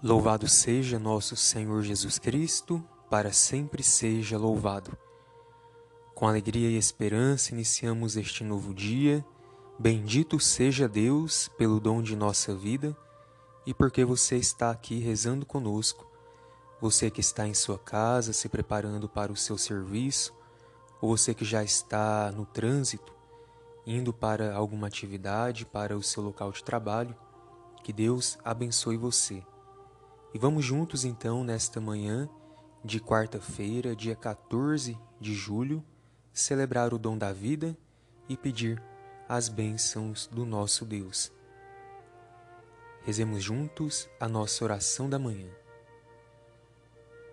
Louvado seja nosso Senhor Jesus Cristo, para sempre seja louvado. Com alegria e esperança iniciamos este novo dia. Bendito seja Deus pelo dom de nossa vida e porque você está aqui rezando conosco. Você que está em sua casa se preparando para o seu serviço, ou você que já está no trânsito, indo para alguma atividade, para o seu local de trabalho, que Deus abençoe você. E vamos juntos então nesta manhã de quarta-feira, dia 14 de julho, celebrar o dom da vida e pedir as bênçãos do nosso Deus. Rezemos juntos a nossa oração da manhã.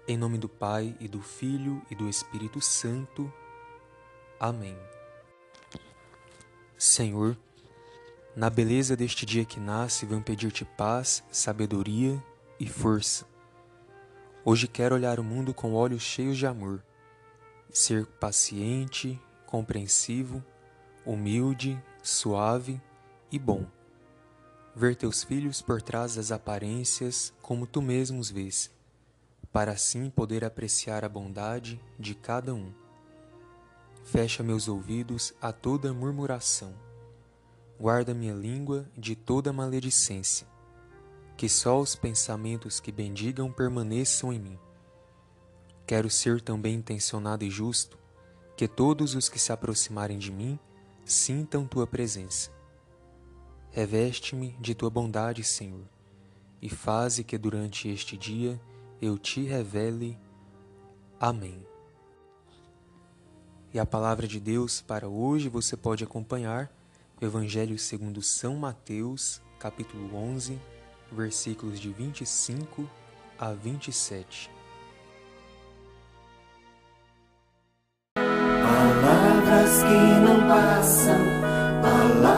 Em nome do Pai e do Filho e do Espírito Santo. Amém. Senhor, na beleza deste dia que nasce, venho pedir-te paz, sabedoria e força. Hoje quero olhar o mundo com olhos cheios de amor, ser paciente, compreensivo, humilde, suave e bom. Ver teus filhos por trás das aparências como tu mesmo os vês, para assim poder apreciar a bondade de cada um. Fecha meus ouvidos a toda murmuração. Guarda minha língua de toda maledicência que só os pensamentos que bendigam permaneçam em mim. Quero ser também intencionado e justo, que todos os que se aproximarem de mim sintam tua presença. Reveste-me de tua bondade, Senhor, e faze que durante este dia eu te revele. Amém. E a palavra de Deus para hoje você pode acompanhar o Evangelho segundo São Mateus, capítulo 11, versículos de 25 a 27. Palavras que não passam, palavras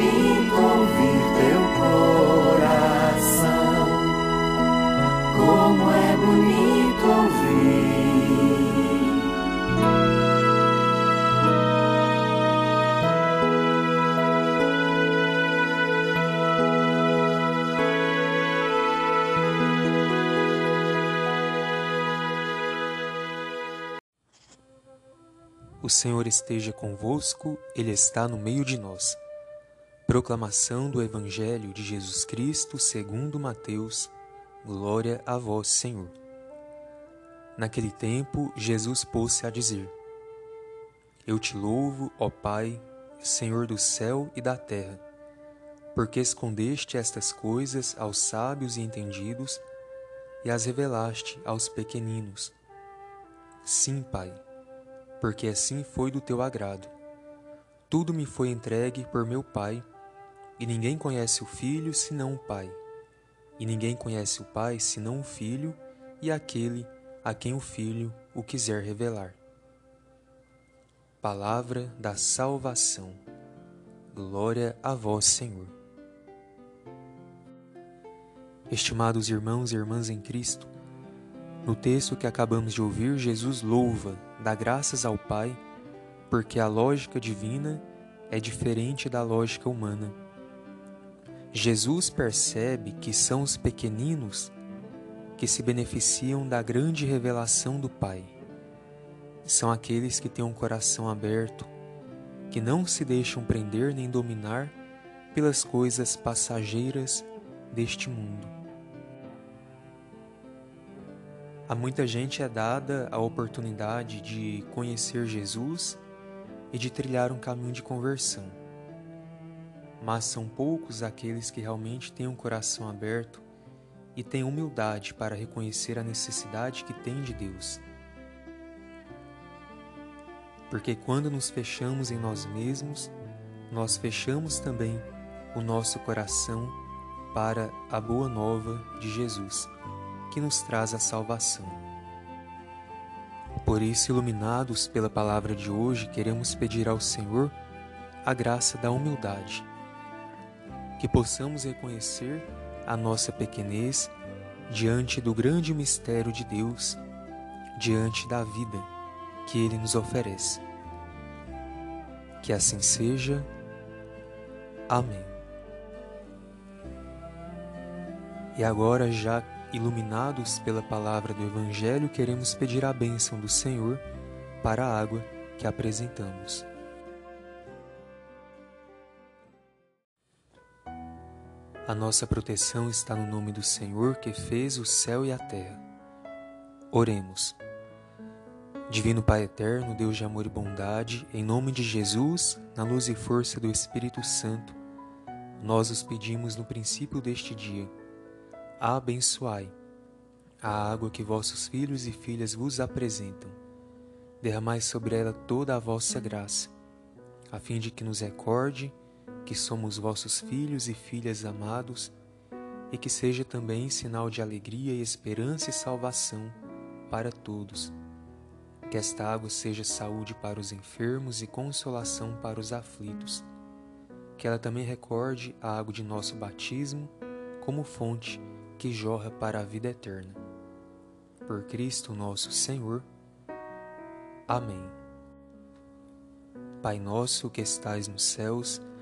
bonito ouvir teu coração. Como é bonito ouvir. O Senhor esteja convosco, Ele está no meio de nós. Proclamação do Evangelho de Jesus Cristo segundo Mateus. Glória a vós, Senhor. Naquele tempo, Jesus pôs-se a dizer: Eu te louvo, ó Pai, Senhor do céu e da terra, porque escondeste estas coisas aos sábios e entendidos e as revelaste aos pequeninos. Sim, Pai porque assim foi do teu agrado. Tudo me foi entregue por meu Pai, e ninguém conhece o Filho senão o Pai, e ninguém conhece o Pai senão o Filho e aquele a quem o Filho o quiser revelar. Palavra da salvação. Glória a vós, Senhor. Estimados irmãos e irmãs em Cristo, no texto que acabamos de ouvir, Jesus louva, dá graças ao Pai, porque a lógica divina é diferente da lógica humana. Jesus percebe que são os pequeninos que se beneficiam da grande revelação do Pai. São aqueles que têm um coração aberto, que não se deixam prender nem dominar pelas coisas passageiras deste mundo. A muita gente é dada a oportunidade de conhecer Jesus e de trilhar um caminho de conversão. Mas são poucos aqueles que realmente têm um coração aberto e têm humildade para reconhecer a necessidade que têm de Deus. Porque quando nos fechamos em nós mesmos, nós fechamos também o nosso coração para a boa nova de Jesus que nos traz a salvação. Por isso, iluminados pela palavra de hoje, queremos pedir ao Senhor a graça da humildade, que possamos reconhecer a nossa pequenez diante do grande mistério de Deus, diante da vida que Ele nos oferece. Que assim seja. Amém. E agora, já iluminados pela palavra do Evangelho, queremos pedir a bênção do Senhor para a água que apresentamos. A nossa proteção está no nome do Senhor que fez o céu e a terra. Oremos. Divino Pai eterno, Deus de amor e bondade, em nome de Jesus, na luz e força do Espírito Santo, nós os pedimos no princípio deste dia. Abençoai a água que vossos filhos e filhas vos apresentam. Derramai sobre ela toda a vossa graça, a fim de que nos recorde que somos vossos filhos e filhas amados, e que seja também sinal de alegria e esperança e salvação para todos. Que esta água seja saúde para os enfermos e consolação para os aflitos. Que ela também recorde a água de nosso batismo como fonte que jorra para a vida eterna. Por Cristo nosso Senhor. Amém. Pai nosso que estais nos céus,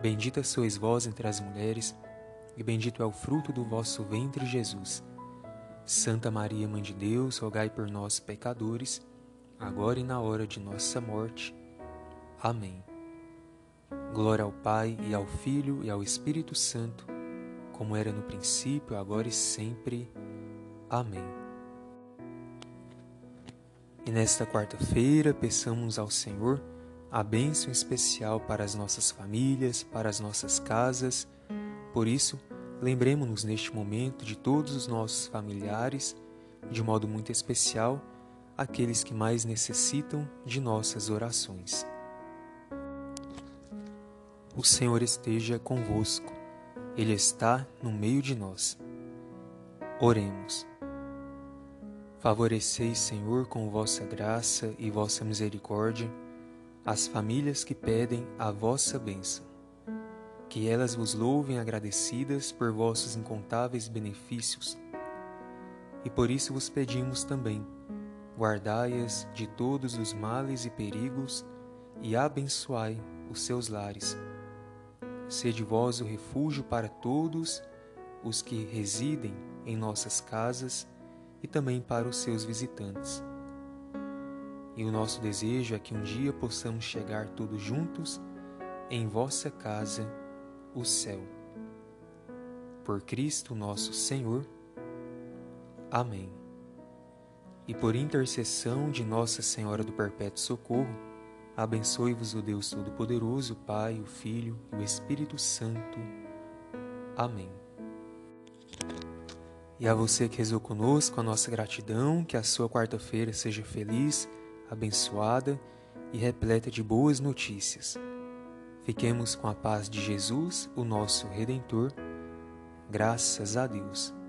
Bendita sois vós entre as mulheres, e bendito é o fruto do vosso ventre, Jesus. Santa Maria, Mãe de Deus, rogai por nós, pecadores, agora e na hora de nossa morte. Amém. Glória ao Pai, e ao Filho, e ao Espírito Santo, como era no princípio, agora e sempre. Amém. E nesta quarta-feira, peçamos ao Senhor a bênção especial para as nossas famílias, para as nossas casas. Por isso, lembremos-nos neste momento de todos os nossos familiares, de modo muito especial, aqueles que mais necessitam de nossas orações. O Senhor esteja convosco, Ele está no meio de nós. Oremos. Favoreceis, Senhor, com vossa graça e vossa misericórdia, as famílias que pedem a vossa bênção. Que elas vos louvem agradecidas por vossos incontáveis benefícios. E por isso vos pedimos também, guardai-as de todos os males e perigos e abençoai os seus lares. Sede vós o refúgio para todos os que residem em nossas casas e também para os seus visitantes e o nosso desejo é que um dia possamos chegar todos juntos em vossa casa, o céu. Por Cristo nosso Senhor. Amém. E por intercessão de Nossa Senhora do Perpétuo Socorro, abençoe-vos o Deus Todo-Poderoso, Pai, o Filho e o Espírito Santo. Amém. E a você que rezou conosco, a nossa gratidão, que a sua quarta-feira seja feliz abençoada e repleta de boas notícias. Fiquemos com a paz de Jesus, o nosso Redentor. Graças a Deus.